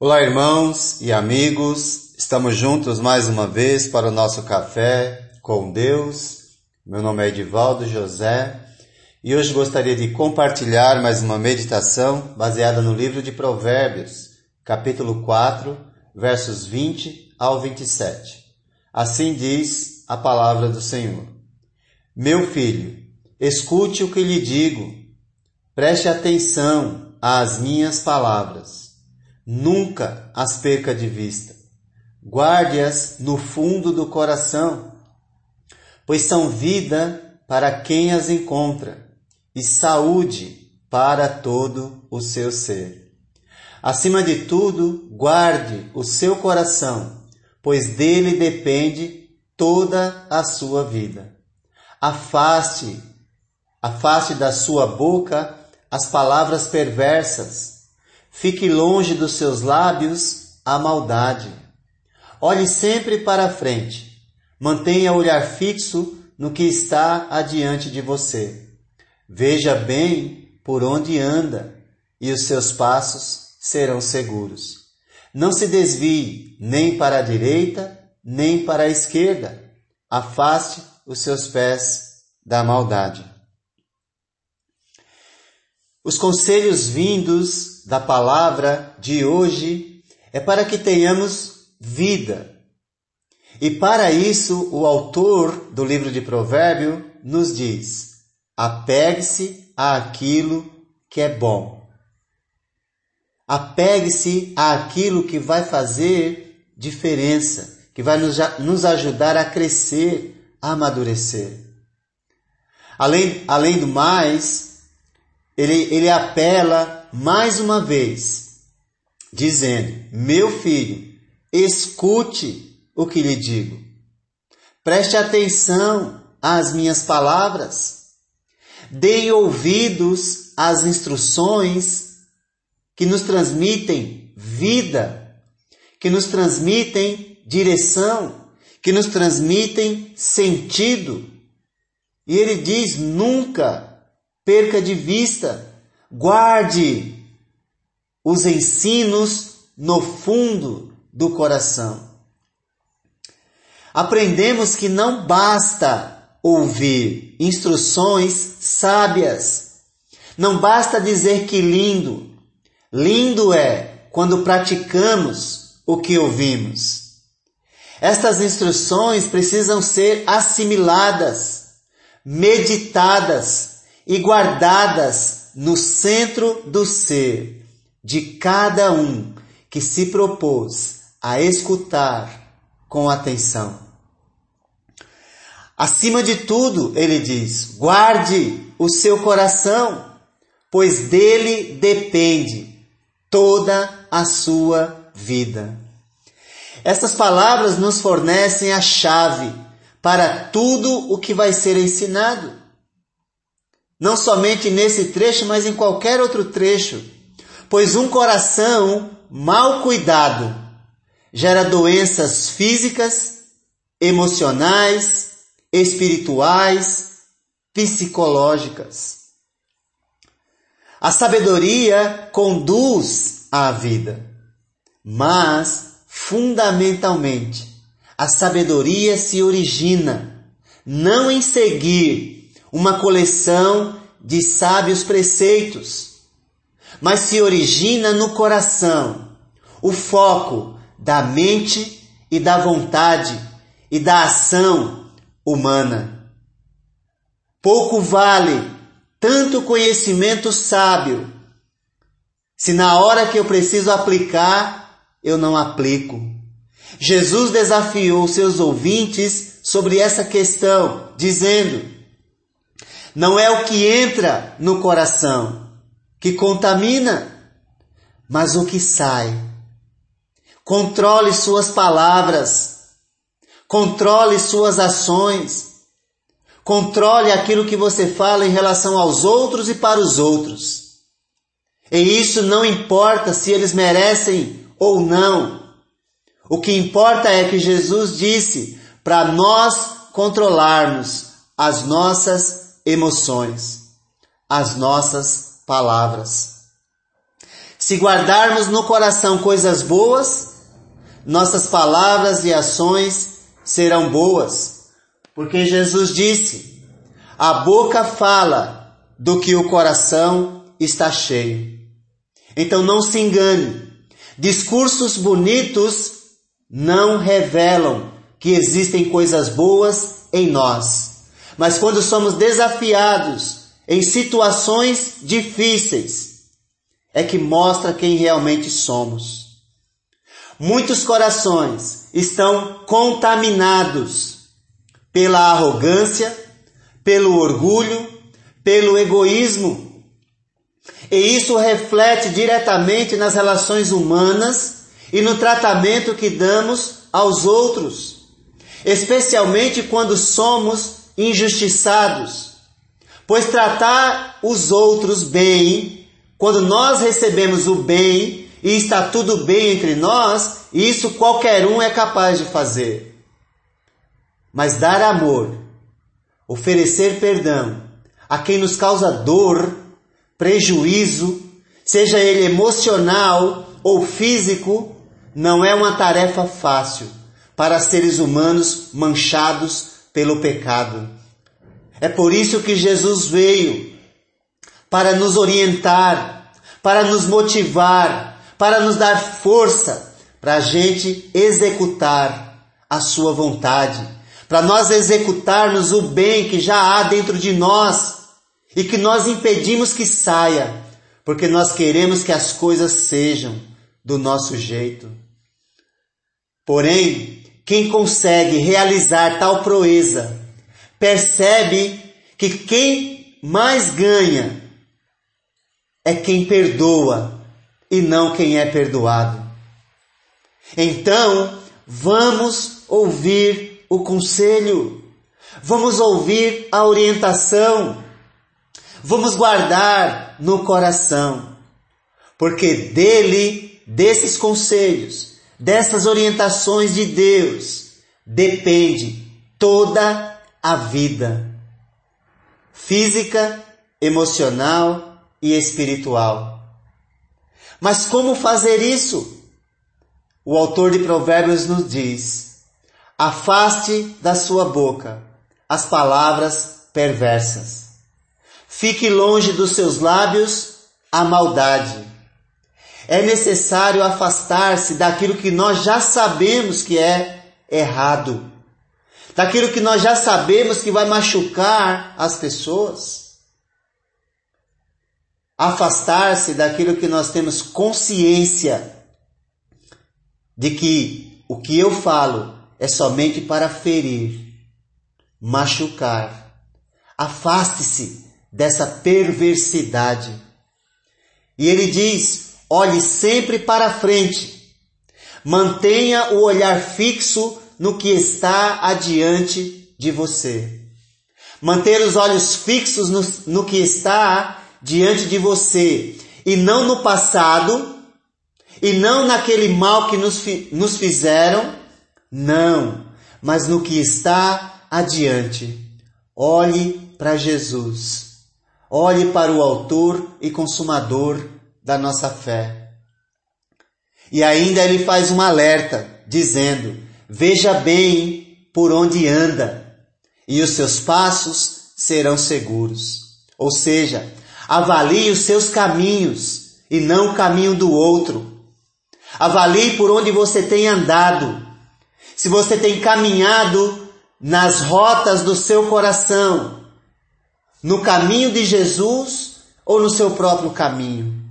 Olá, irmãos e amigos, estamos juntos mais uma vez para o nosso café com Deus. Meu nome é Edivaldo José e hoje gostaria de compartilhar mais uma meditação baseada no livro de Provérbios, capítulo 4, versos 20 ao 27. Assim diz a palavra do Senhor: Meu filho, escute o que lhe digo, preste atenção às minhas palavras nunca as perca de vista. Guarde-as no fundo do coração, pois são vida para quem as encontra e saúde para todo o seu ser. Acima de tudo, guarde o seu coração, pois dele depende toda a sua vida. Afaste, afaste da sua boca as palavras perversas Fique longe dos seus lábios a maldade. Olhe sempre para a frente. Mantenha o olhar fixo no que está adiante de você. Veja bem por onde anda e os seus passos serão seguros. Não se desvie nem para a direita nem para a esquerda. Afaste os seus pés da maldade. Os conselhos vindos da palavra de hoje é para que tenhamos vida. E para isso, o autor do livro de Provérbio nos diz: apegue-se àquilo que é bom. Apegue-se àquilo que vai fazer diferença, que vai nos ajudar a crescer, a amadurecer. Além, além do mais, ele, ele apela mais uma vez, dizendo: Meu filho, escute o que lhe digo. Preste atenção às minhas palavras. Dê ouvidos às instruções que nos transmitem vida, que nos transmitem direção, que nos transmitem sentido. E ele diz: nunca perca de vista, guarde os ensinos no fundo do coração. Aprendemos que não basta ouvir instruções sábias, não basta dizer que lindo. Lindo é quando praticamos o que ouvimos. Estas instruções precisam ser assimiladas, meditadas, e guardadas no centro do ser de cada um que se propôs a escutar com atenção. Acima de tudo, ele diz: guarde o seu coração, pois dele depende toda a sua vida. Essas palavras nos fornecem a chave para tudo o que vai ser ensinado. Não somente nesse trecho, mas em qualquer outro trecho. Pois um coração mal cuidado gera doenças físicas, emocionais, espirituais, psicológicas. A sabedoria conduz à vida, mas, fundamentalmente, a sabedoria se origina não em seguir uma coleção de sábios preceitos, mas se origina no coração, o foco da mente e da vontade e da ação humana. Pouco vale tanto conhecimento sábio, se na hora que eu preciso aplicar, eu não aplico. Jesus desafiou seus ouvintes sobre essa questão, dizendo: não é o que entra no coração que contamina, mas o que sai. Controle suas palavras, controle suas ações, controle aquilo que você fala em relação aos outros e para os outros. E isso não importa se eles merecem ou não. O que importa é que Jesus disse para nós controlarmos as nossas emoções, as nossas palavras. Se guardarmos no coração coisas boas, nossas palavras e ações serão boas. Porque Jesus disse: a boca fala do que o coração está cheio. Então não se engane, discursos bonitos não revelam que existem coisas boas em nós. Mas quando somos desafiados em situações difíceis, é que mostra quem realmente somos. Muitos corações estão contaminados pela arrogância, pelo orgulho, pelo egoísmo. E isso reflete diretamente nas relações humanas e no tratamento que damos aos outros, especialmente quando somos injustiçados. Pois tratar os outros bem, quando nós recebemos o bem, e está tudo bem entre nós, isso qualquer um é capaz de fazer. Mas dar amor, oferecer perdão a quem nos causa dor, prejuízo, seja ele emocional ou físico, não é uma tarefa fácil para seres humanos manchados pelo pecado. É por isso que Jesus veio para nos orientar, para nos motivar, para nos dar força para a gente executar a sua vontade, para nós executarmos o bem que já há dentro de nós e que nós impedimos que saia, porque nós queremos que as coisas sejam do nosso jeito. Porém, quem consegue realizar tal proeza percebe que quem mais ganha é quem perdoa e não quem é perdoado. Então, vamos ouvir o conselho, vamos ouvir a orientação, vamos guardar no coração, porque dele, desses conselhos, dessas orientações de Deus, depende toda a vida física, emocional e espiritual. Mas como fazer isso? O autor de Provérbios nos diz: afaste da sua boca as palavras perversas. Fique longe dos seus lábios a maldade. É necessário afastar-se daquilo que nós já sabemos que é errado, daquilo que nós já sabemos que vai machucar as pessoas afastar-se daquilo que nós temos consciência de que o que eu falo é somente para ferir, machucar. Afaste-se dessa perversidade. E ele diz: olhe sempre para frente, mantenha o olhar fixo no que está adiante de você. Manter os olhos fixos no, no que está diante de você e não no passado e não naquele mal que nos, nos fizeram, não, mas no que está adiante. Olhe para Jesus, olhe para o Autor e Consumador da nossa fé. E ainda ele faz um alerta, dizendo: Veja bem por onde anda, e os seus passos serão seguros. Ou seja, Avalie os seus caminhos e não o caminho do outro. Avalie por onde você tem andado. Se você tem caminhado nas rotas do seu coração, no caminho de Jesus ou no seu próprio caminho.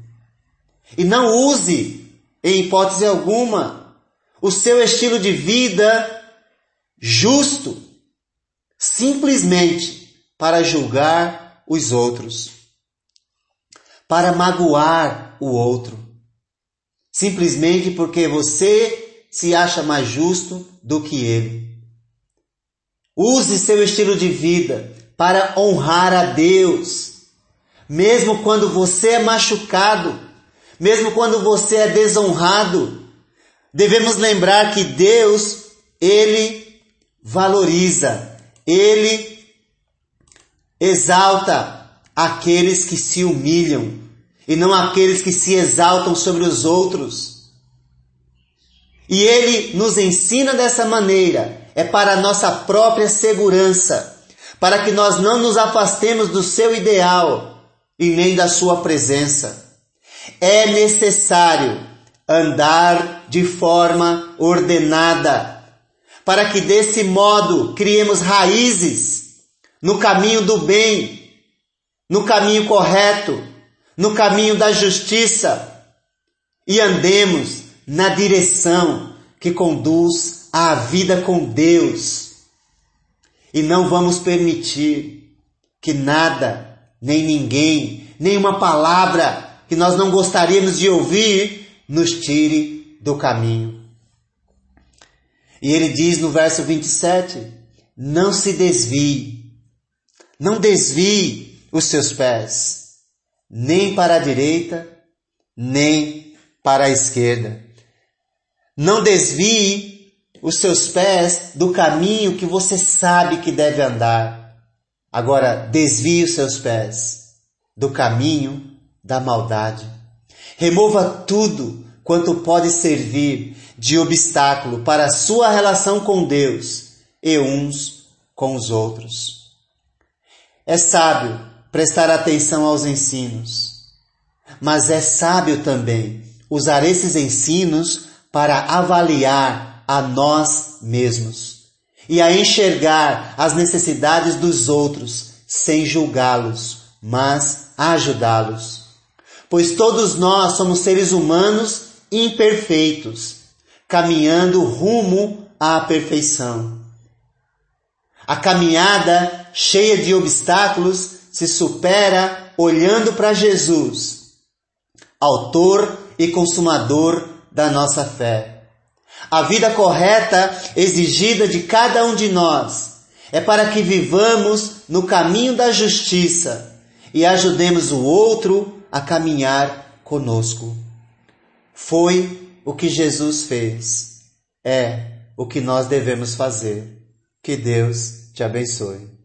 E não use, em hipótese alguma, o seu estilo de vida justo simplesmente para julgar os outros para magoar o outro, simplesmente porque você se acha mais justo do que ele. Use seu estilo de vida para honrar a Deus, mesmo quando você é machucado, mesmo quando você é desonrado. Devemos lembrar que Deus, ele valoriza, ele exalta aqueles que se humilham e não aqueles que se exaltam sobre os outros. E ele nos ensina dessa maneira, é para a nossa própria segurança, para que nós não nos afastemos do seu ideal e nem da sua presença. É necessário andar de forma ordenada, para que desse modo criemos raízes no caminho do bem, no caminho correto, no caminho da justiça e andemos na direção que conduz à vida com Deus. E não vamos permitir que nada, nem ninguém, nem uma palavra que nós não gostaríamos de ouvir nos tire do caminho. E ele diz no verso 27: Não se desvie, não desvie os seus pés nem para a direita, nem para a esquerda. Não desvie os seus pés do caminho que você sabe que deve andar. Agora, desvie os seus pés do caminho da maldade. Remova tudo quanto pode servir de obstáculo para a sua relação com Deus e uns com os outros. É sábio prestar atenção aos ensinos. Mas é sábio também usar esses ensinos para avaliar a nós mesmos e a enxergar as necessidades dos outros sem julgá-los, mas ajudá-los. Pois todos nós somos seres humanos imperfeitos, caminhando rumo à perfeição. A caminhada cheia de obstáculos se supera olhando para Jesus, autor e consumador da nossa fé. A vida correta exigida de cada um de nós é para que vivamos no caminho da justiça e ajudemos o outro a caminhar conosco. Foi o que Jesus fez. É o que nós devemos fazer. Que Deus te abençoe.